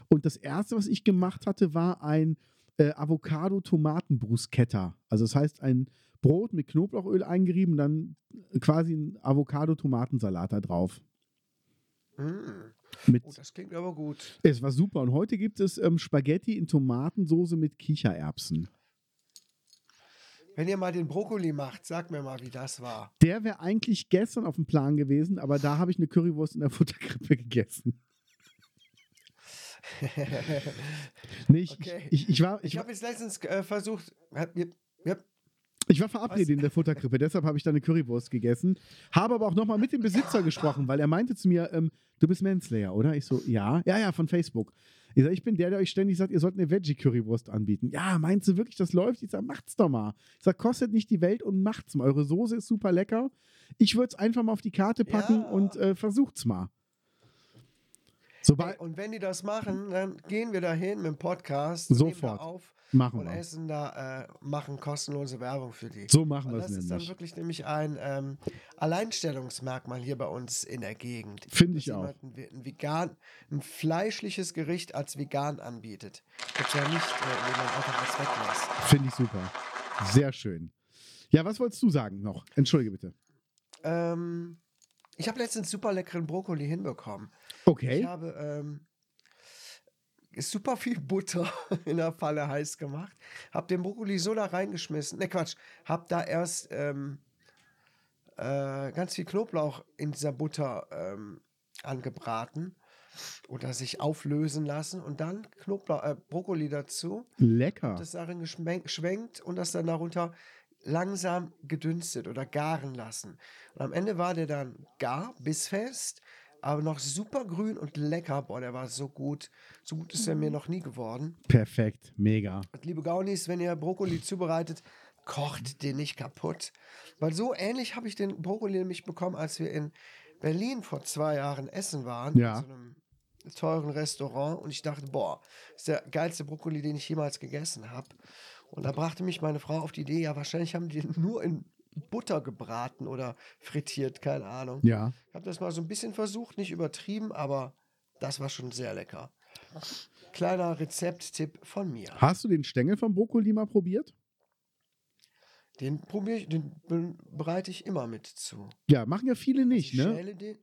S1: Und das erste, was ich gemacht hatte, war ein äh, Avocado-Tomaten-Bruschetta. Also das heißt ein Brot mit Knoblauchöl eingerieben, dann quasi ein Avocado-Tomatensalat da drauf.
S2: Mm.
S1: Mit
S2: Oh, das klingt aber gut.
S1: es war super. Und heute gibt es ähm, Spaghetti in Tomatensoße mit Kichererbsen.
S2: Wenn ihr mal den Brokkoli macht, sag mir mal, wie das war.
S1: Der wäre eigentlich gestern auf dem Plan gewesen, aber da habe ich eine Currywurst in der <laughs> Futterkrippe gegessen. <laughs> Nee, ich,
S2: Okay.
S1: ich, ich, war, ich,
S2: Ich habe jetzt letztens äh, versucht. Hab, ja,
S1: ich war verabredet in der Futterkrippe, deshalb habe ich da eine Currywurst gegessen. Habe aber auch nochmal mit dem Besitzer gesprochen, weil er meinte zu mir, ähm, du bist Manslayer, oder? Ich so, ja, ja, ja, von Facebook. Ich sage, ich bin der, der euch ständig sagt, ihr sollt eine Veggie-Currywurst anbieten. Ja, meinst du wirklich, das läuft? Ich sage, macht's doch mal. Ich sage, kostet nicht die Welt und macht's mal. Eure Soße ist super lecker. Ich würde es einfach mal auf die Karte packen
S2: Ja.
S1: und äh, versucht's mal. Sobald,
S2: Ey, und wenn die das machen, dann gehen wir dahin mit dem Podcast,
S1: Sofort.
S2: auf
S1: machen
S2: und
S1: wir.
S2: essen da, äh, machen kostenlose Werbung für die.
S1: So machen wir es
S2: das ist dann
S1: nämlich.
S2: wirklich nämlich ein ähm, Alleinstellungsmerkmal hier bei uns in der Gegend.
S1: Finde ich auch.
S2: jemand Ein, ein vegan, ein fleischliches Gericht als vegan anbietet. Gibt ja nicht äh, jemand einfach was weglässt.
S1: Finde ich super. Sehr schön. Ja, was wolltest du sagen noch? Entschuldige bitte.
S2: Ähm, ich habe letztens super leckeren Brokkoli hinbekommen. Ich
S1: Okay.
S2: habe ähm, super viel Butter <laughs> in der Pfanne heiß gemacht. Hab den Brokkoli so da reingeschmissen. Ne, Quatsch. Hab da erst ähm, äh, ganz viel Knoblauch in dieser Butter ähm, angebraten oder sich auflösen lassen und dann Knoblauch, äh, Brokkoli dazu.
S1: Lecker.
S2: Das darin geschwenkt und das dann darunter langsam gedünstet oder garen lassen. Und am Ende war der dann gar, bissfest, aber noch super grün und lecker. Boah, der war so gut. So gut ist er mir noch nie geworden.
S1: Perfekt. Mega.
S2: Und liebe Gaunis, wenn ihr Brokkoli zubereitet, kocht den nicht kaputt. Weil so ähnlich habe ich den Brokkoli nämlich bekommen, als wir in Berlin vor zwei Jahren essen waren.
S1: Ja.
S2: In so einem teuren Restaurant. Und ich dachte, boah, das ist der geilste Brokkoli, den ich jemals gegessen habe. Und da brachte mich meine Frau auf die Idee, ja, wahrscheinlich haben die den nur in Butter gebraten oder frittiert, keine Ahnung.
S1: Ja.
S2: Ich habe das mal so ein bisschen versucht, nicht übertrieben, aber das war schon sehr lecker. Kleiner Rezepttipp von mir.
S1: Hast du den Stängel vom Brokkoli mal probiert?
S2: Den probiere ich, den be- bereite ich immer mit zu.
S1: Ja, machen ja viele nicht,
S2: ich
S1: ne?
S2: schäle den.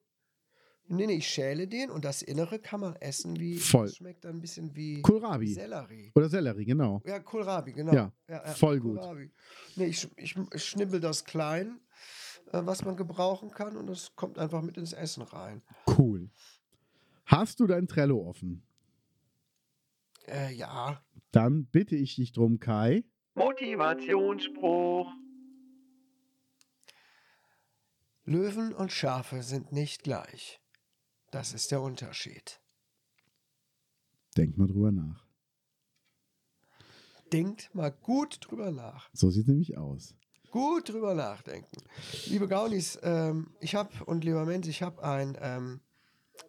S2: Nee, nee, ich schäle den und das Innere kann man essen wie.
S1: Voll.
S2: Das schmeckt dann ein bisschen wie
S1: Kohlrabi.
S2: Sellerie.
S1: Oder Sellerie, genau.
S2: Ja, Kohlrabi, genau.
S1: Ja, voll gut.
S2: Kohlrabi. Nee, ich, ich, ich schnibbel das klein, äh, was man gebrauchen kann und das kommt einfach mit ins Essen rein.
S1: Cool. Hast du dein Trello offen?
S2: Äh, ja.
S1: Dann bitte ich dich drum, Kai.
S5: Motivationsspruch.
S2: Löwen und Schafe sind nicht gleich. Das ist der Unterschied.
S1: Denk mal drüber nach.
S2: Denkt mal gut drüber nach.
S1: So sieht es nämlich aus.
S2: Gut drüber nachdenken. Liebe Gaunis, ähm, ich habe, und lieber Mensch, ich habe ein ähm,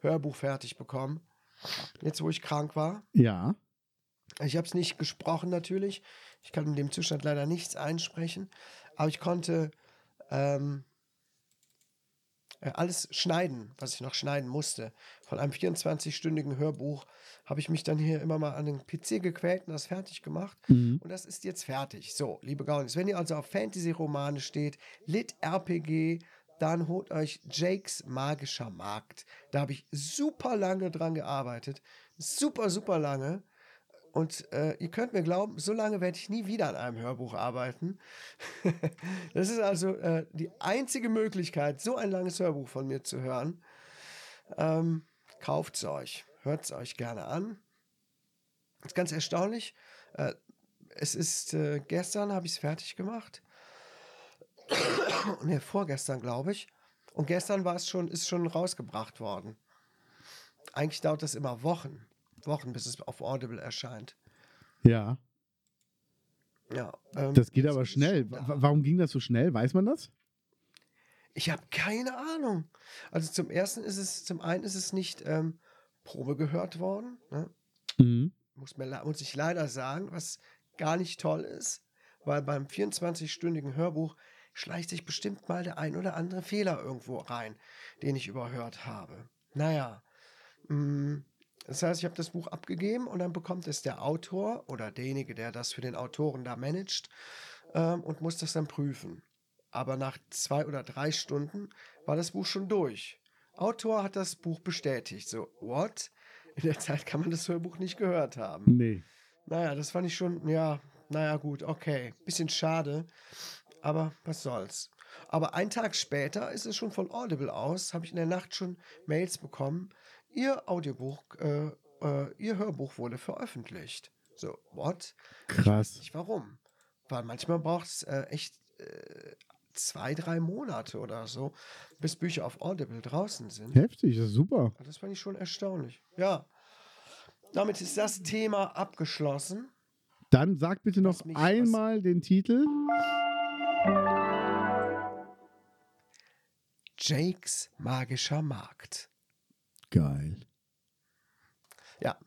S2: Hörbuch fertig bekommen. Jetzt, wo ich krank war.
S1: Ja.
S2: Ich habe es nicht gesprochen natürlich. Ich kann in dem Zustand leider nichts einsprechen. Aber ich konnte ähm, äh, alles schneiden, was ich noch schneiden musste. Von einem 24-stündigen Hörbuch habe ich mich dann hier immer mal an den PC gequält und das fertig gemacht.
S1: Mhm.
S2: Und das ist jetzt fertig. So, liebe Gaunis, wenn ihr also auf Fantasy-Romane steht, Lit-RPG, dann holt euch Jakes Magischer Markt. Da habe ich super lange dran gearbeitet. Super, super lange. Und äh, ihr könnt mir glauben, so lange werde ich nie wieder an einem Hörbuch arbeiten. <laughs> das ist also äh, die einzige Möglichkeit, so ein langes Hörbuch von mir zu hören. Ähm, Kauft es euch. Hört es euch gerne an. ist ganz erstaunlich. Äh, es ist äh, gestern habe ich es fertig gemacht. <coughs> ne, vorgestern, glaube ich. Und gestern war es schon, ist schon rausgebracht worden. Eigentlich dauert das immer Wochen. Wochen, bis es auf Audible erscheint.
S1: Ja.
S2: Ja. ähm,
S1: Das geht aber schnell. Warum ging das so schnell? Weiß man das?
S2: Ich habe keine Ahnung. Also zum ersten ist es, zum einen ist es nicht ähm, Probe gehört worden. Ne?
S1: Mhm.
S2: Muss, mir, muss ich leider sagen, was gar nicht toll ist, weil beim 24-stündigen Hörbuch schleicht sich bestimmt mal der ein oder andere Fehler irgendwo rein, den ich überhört habe. Naja, mm, das heißt, ich habe das Buch abgegeben und dann bekommt es der Autor oder derjenige, der das für den Autoren da managt ähm, und muss das dann prüfen. Aber nach zwei oder drei Stunden war das Buch schon durch. Autor hat das Buch bestätigt. So, what? In der Zeit kann man das Hörbuch nicht gehört haben.
S1: Nee.
S2: Naja, das fand ich schon, ja, naja, gut, okay. Bisschen schade, aber was soll's. Aber einen Tag später ist es schon von Audible aus, habe ich in der Nacht schon Mails bekommen. Ihr Audiobuch, äh, äh, ihr Hörbuch wurde veröffentlicht. So, what?
S1: Krass.
S2: Nicht warum. Weil manchmal braucht es äh, echt äh, zwei, drei Monate oder so, bis Bücher auf Audible draußen sind.
S1: Heftig, das ist super.
S2: Das fand ich schon erstaunlich. Ja. Damit ist das Thema abgeschlossen.
S1: Dann sag bitte noch
S2: Was
S1: einmal den Titel.
S2: Jakes magischer Markt.
S1: Geil.
S2: Ja.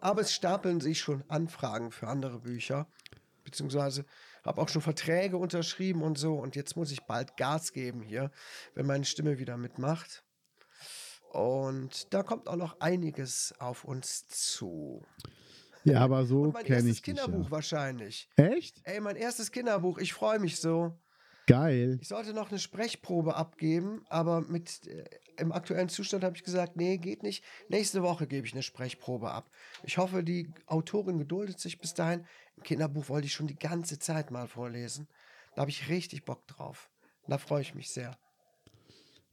S2: Aber es stapeln sich schon Anfragen für andere Bücher. Beziehungsweise habe auch schon Verträge unterschrieben und so. Und jetzt muss ich bald Gas geben hier, wenn meine Stimme wieder mitmacht. Und da kommt auch noch einiges auf uns zu.
S1: Ja, aber so kenne
S2: erstes
S1: ich dich
S2: Kinderbuch
S1: ja.
S2: wahrscheinlich.
S1: Echt?
S2: Ey, mein erstes Kinderbuch. Ich freue mich so.
S1: Geil.
S2: Ich sollte noch eine Sprechprobe abgeben, aber mit äh, im aktuellen Zustand habe ich gesagt, nee, geht nicht. Nächste Woche gebe ich eine Sprechprobe ab. Ich hoffe, die Autorin geduldet sich bis dahin. Ein Kinderbuch wollte ich schon die ganze Zeit mal vorlesen. Da habe ich richtig Bock drauf. Da freue ich mich sehr.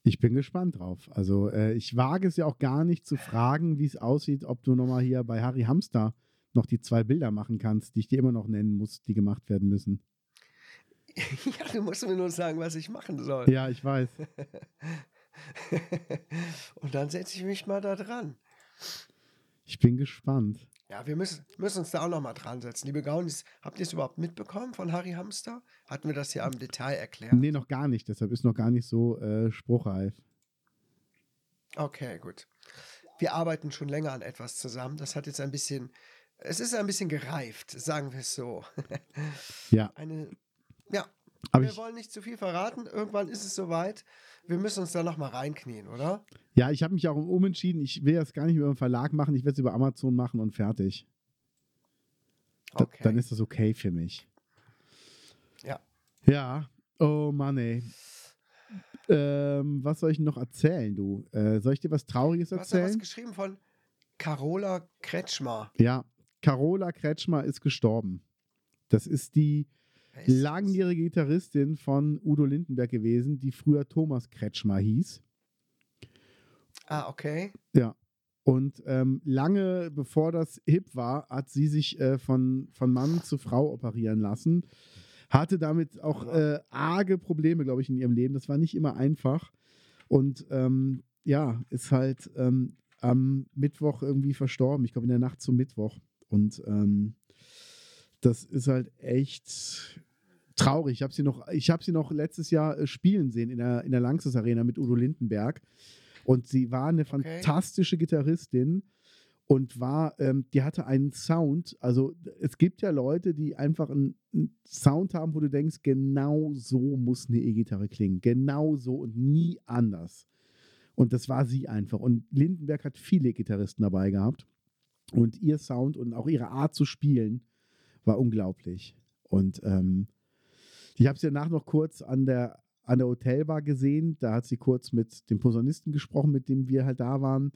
S1: Ich bin gespannt drauf. Also äh, ich wage es ja auch gar nicht zu fragen, wie es aussieht, ob du nochmal hier bei Harry Hamster noch die zwei Bilder machen kannst, die ich dir immer noch nennen muss, die gemacht werden müssen. <laughs>
S2: ja, du musst mir nur sagen, was ich machen soll.
S1: Ja, ich weiß. <laughs>
S2: Und dann setze ich mich mal da dran.
S1: Ich bin gespannt.
S2: Ja, wir müssen, müssen uns da auch noch mal dran setzen. Liebe Gaunis, habt ihr es überhaupt mitbekommen von Harry Hamster? Hatten wir das hier am Detail erklärt?
S1: Nee, noch gar nicht. Deshalb ist noch gar nicht so äh, spruchreif.
S2: Okay, gut. Wir arbeiten schon länger an etwas zusammen. Das hat jetzt ein bisschen, es ist ein bisschen gereift, sagen wir es so.
S1: Ja,
S2: Eine, ja,
S1: aber
S2: wir
S1: ich,
S2: wollen nicht zu viel verraten. Irgendwann ist es soweit. Wir müssen uns da noch mal reinknien, oder?
S1: ja, ich habe mich auch umentschieden. Ich will das gar nicht über den Verlag machen. Ich werde es über Amazon machen und fertig. Da,
S2: Okay.
S1: Dann ist das okay für mich.
S2: Ja.
S1: Ja. Oh Mann, ey. Ähm, was soll ich noch erzählen, du? Äh, soll ich dir was Trauriges
S2: Du hast ja was
S1: erzählen?
S2: geschrieben von Carola Kretschmer.
S1: Ja, Carola Kretschmer ist gestorben. Das ist die? Langjährige Gitarristin von Udo Lindenberg gewesen, die früher Thomas Kretschmer hieß.
S2: Ah, okay.
S1: Ja. Und ähm, lange bevor das hip war, hat sie sich äh, von, von Mann zu Frau operieren lassen. Hatte damit auch äh, arge Probleme, glaube ich, in ihrem Leben. Das war nicht immer einfach. Und ähm, ja, ist halt ähm, am Mittwoch irgendwie verstorben. Ich glaube, in der Nacht zum Mittwoch. Und ähm, das ist halt echt traurig. Ich habe sie, noch- ich hab sie noch letztes Jahr äh, spielen sehen in der, in der Lanxess Arena mit Udo Lindenberg. Und sie war eine
S2: Okay.
S1: fantastische Gitarristin und war, ähm, die hatte einen Sound. Also es gibt ja Leute, die einfach einen, einen Sound haben, wo du denkst, genau so muss eine E-Gitarre klingen. Genau so und nie anders. Und das war sie einfach. Und Lindenberg hat viele Gitarristen dabei gehabt. Und ihr Sound und auch ihre Art zu spielen war unglaublich. Und ähm, ich habe sie danach noch kurz an der, an der Hotelbar gesehen. Da hat sie kurz mit dem Posaunisten gesprochen, mit dem wir halt da waren.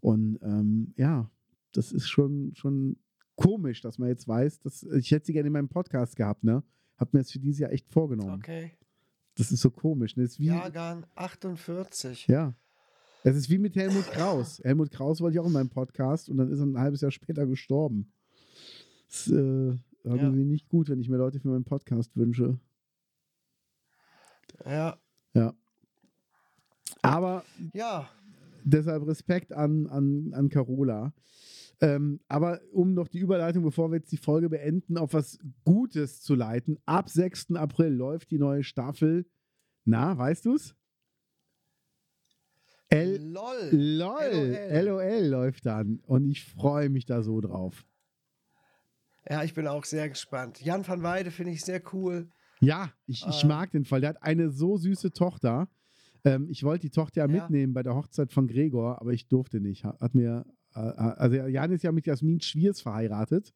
S1: Und ähm, ja, das ist schon, schon komisch, dass man jetzt weiß, dass ich hätte sie gerne in meinem Podcast gehabt, ne? Hab mir das für dieses Jahr echt vorgenommen.
S2: Okay.
S1: Das ist so komisch. Ne? Das ist wie,
S2: Jahrgang 48.
S1: ja. Es ist wie mit Helmut Kraus. <laughs> Helmut Kraus wollte ich auch in meinem Podcast und dann ist er ein halbes Jahr später gestorben. Das ist äh, irgendwie nicht gut, wenn ich mir Leute für meinen Podcast wünsche.
S2: Ja.
S1: Ja. Aber
S2: Ja.
S1: deshalb Respekt an, an, an Carola. Ähm, aber um noch die Überleitung, bevor wir jetzt die Folge beenden, auf was Gutes zu leiten, ab 6. April läuft die neue Staffel. Na, weißt du's? L
S2: LOL.
S1: LOL,
S2: LOL.
S1: LOL läuft dann und ich freue mich da so drauf.
S2: Ja, ich bin auch sehr gespannt. Jan van Weide finde ich sehr cool.
S1: Ja, ich, ich
S2: Ah.
S1: mag den Fall. Der hat eine so süße Tochter. Ähm, ich wollte die Tochter ja, mitnehmen bei der Hochzeit von Gregor, aber ich durfte nicht. Hat mir, äh, also Jan ist ja mit Jasmin Schwiers verheiratet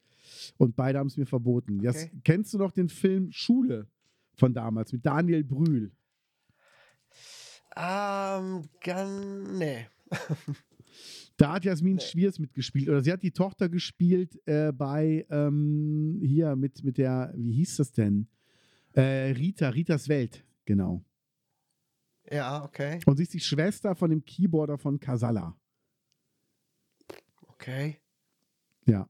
S1: und beide haben es mir verboten. Jas,
S2: Okay.
S1: kennst du noch den Film Schule von damals mit Daniel Brühl?
S2: Ähm, gan, nee. <laughs>
S1: Da hat Jasmin
S2: Nee.
S1: Schwiers mitgespielt. Oder sie hat die Tochter gespielt äh, bei ähm, hier mit, mit der, wie hieß das denn? Äh, Rita, Ritas Welt, genau.
S2: Ja, okay.
S1: Und sie ist die Schwester von dem Keyboarder von Casalla.
S2: Okay.
S1: Ja.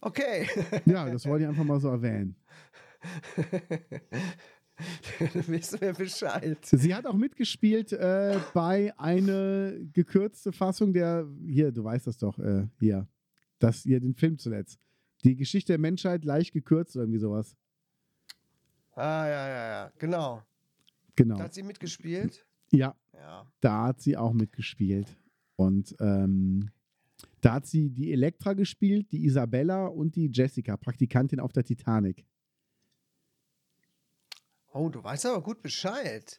S2: Okay. <laughs>
S1: Ja, das wollte ich einfach mal so erwähnen. <laughs>
S2: Dann wissen wir Bescheid.
S1: Sie hat auch mitgespielt äh, bei eine gekürzte Fassung der, hier, du weißt das doch, äh, hier, das hier, den Film zuletzt. Die Geschichte der Menschheit leicht gekürzt, oder irgendwie sowas.
S2: Ah, ja, ja, ja. Genau.
S1: Genau.
S2: Da hat sie mitgespielt.
S1: Ja,
S2: Ja.
S1: da hat sie auch mitgespielt. Und ähm, da hat sie die Elektra gespielt, die Isabella und die Jessica, Praktikantin auf der Titanic.
S2: Oh, du weißt aber gut Bescheid.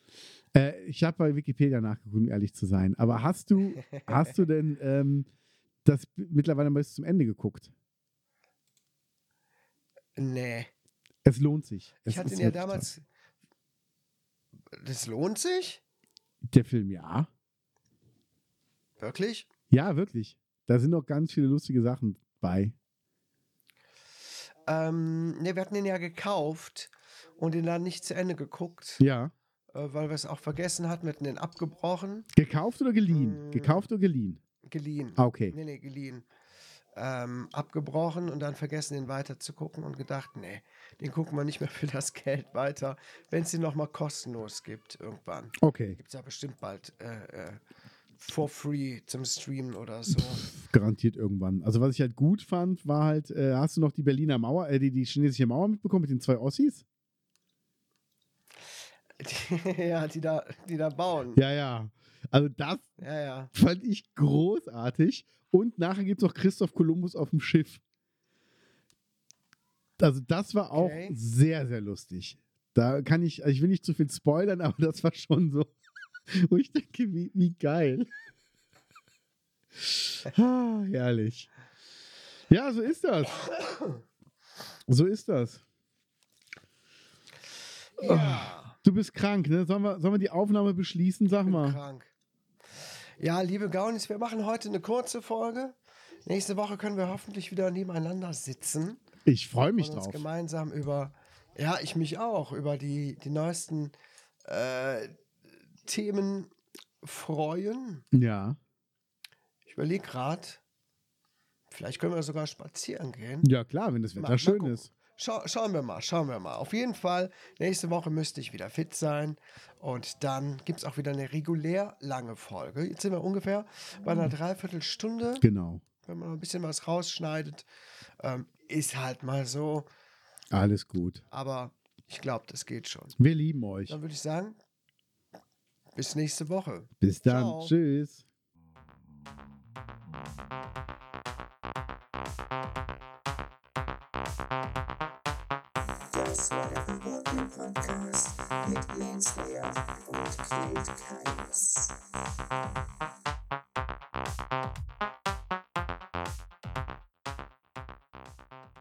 S1: Äh, ich habe bei Wikipedia nachgeguckt, um ehrlich zu sein. Aber hast du, <laughs> hast du denn ähm, das mittlerweile mal bis zum Ende geguckt?
S2: Nee.
S1: Es lohnt sich. Es
S2: Ich hatte ihn ja damals. Das lohnt sich?
S1: Der Film, ja.
S2: Wirklich?
S1: Ja, wirklich. Da sind noch ganz viele lustige Sachen bei.
S2: Ähm, ne, wir hatten den ja gekauft und den dann nicht zu Ende geguckt,
S1: Ja.
S2: äh, weil wir es auch vergessen hatten. Wir hatten den abgebrochen,
S1: Gekauft oder geliehen?
S2: Mm.
S1: Gekauft oder geliehen?
S2: Geliehen.
S1: Ah, okay.
S2: Nee, nee, geliehen. Ähm, abgebrochen und dann vergessen, den weiter zu gucken und gedacht, nee, den gucken wir nicht mehr für das Geld weiter, wenn es den nochmal kostenlos gibt irgendwann.
S1: Okay.
S2: Gibt es ja bestimmt bald äh, äh, for free zum Streamen oder so.
S1: Garantiert irgendwann. Also, was ich halt gut fand, war halt, äh, hast du noch die Berliner Mauer, äh, die, die chinesische Mauer mitbekommen mit den zwei Ossis?
S2: Die, <laughs> ja, die da, die da bauen.
S1: Ja, ja. Also, das
S2: Ja, ja.
S1: fand ich großartig. Und nachher gibt es noch Christoph Kolumbus auf dem Schiff. Also, das war auch
S2: Okay.
S1: sehr, sehr lustig. Da kann ich, also ich will nicht zu viel spoilern, <laughs> aber das war schon so, wo ich denke, wie, wie geil. <laughs> ah, herrlich. Ja, so ist das. So ist das.
S2: Ja,
S1: Du bist krank, ne? Sollen wir, sollen wir die Aufnahme beschließen? Sag
S2: bin
S1: mal.
S2: krank. Ja, liebe Gaunis, wir machen heute eine kurze Folge. Nächste Woche können wir hoffentlich wieder nebeneinander sitzen
S1: Ich freue mich
S2: und uns
S1: drauf.
S2: gemeinsam über, ja, ich mich auch, über die, die neuesten äh, Themen freuen.
S1: Ja.
S2: Ich überlege gerade, vielleicht können wir sogar spazieren gehen.
S1: Ja, klar, wenn das
S2: Mal-
S1: Wetter
S2: mal
S1: schön
S2: gucken.
S1: ist.
S2: Schau, schauen wir mal, schauen wir mal. Auf jeden Fall, nächste Woche müsste ich wieder fit sein. Und dann gibt es auch wieder eine regulär lange Folge. Jetzt sind wir ungefähr bei einer Dreiviertelstunde.
S1: Genau.
S2: Wenn man ein bisschen was rausschneidet, ähm, ist halt mal so.
S1: Alles gut.
S2: Aber ich glaube, das geht schon.
S1: Wir lieben euch.
S2: Dann würde ich sagen, bis nächste Woche.
S1: Bis dann.
S2: Ciao.
S1: Tschüss.
S4: Podcast mit Lance Leer und Kate Keines.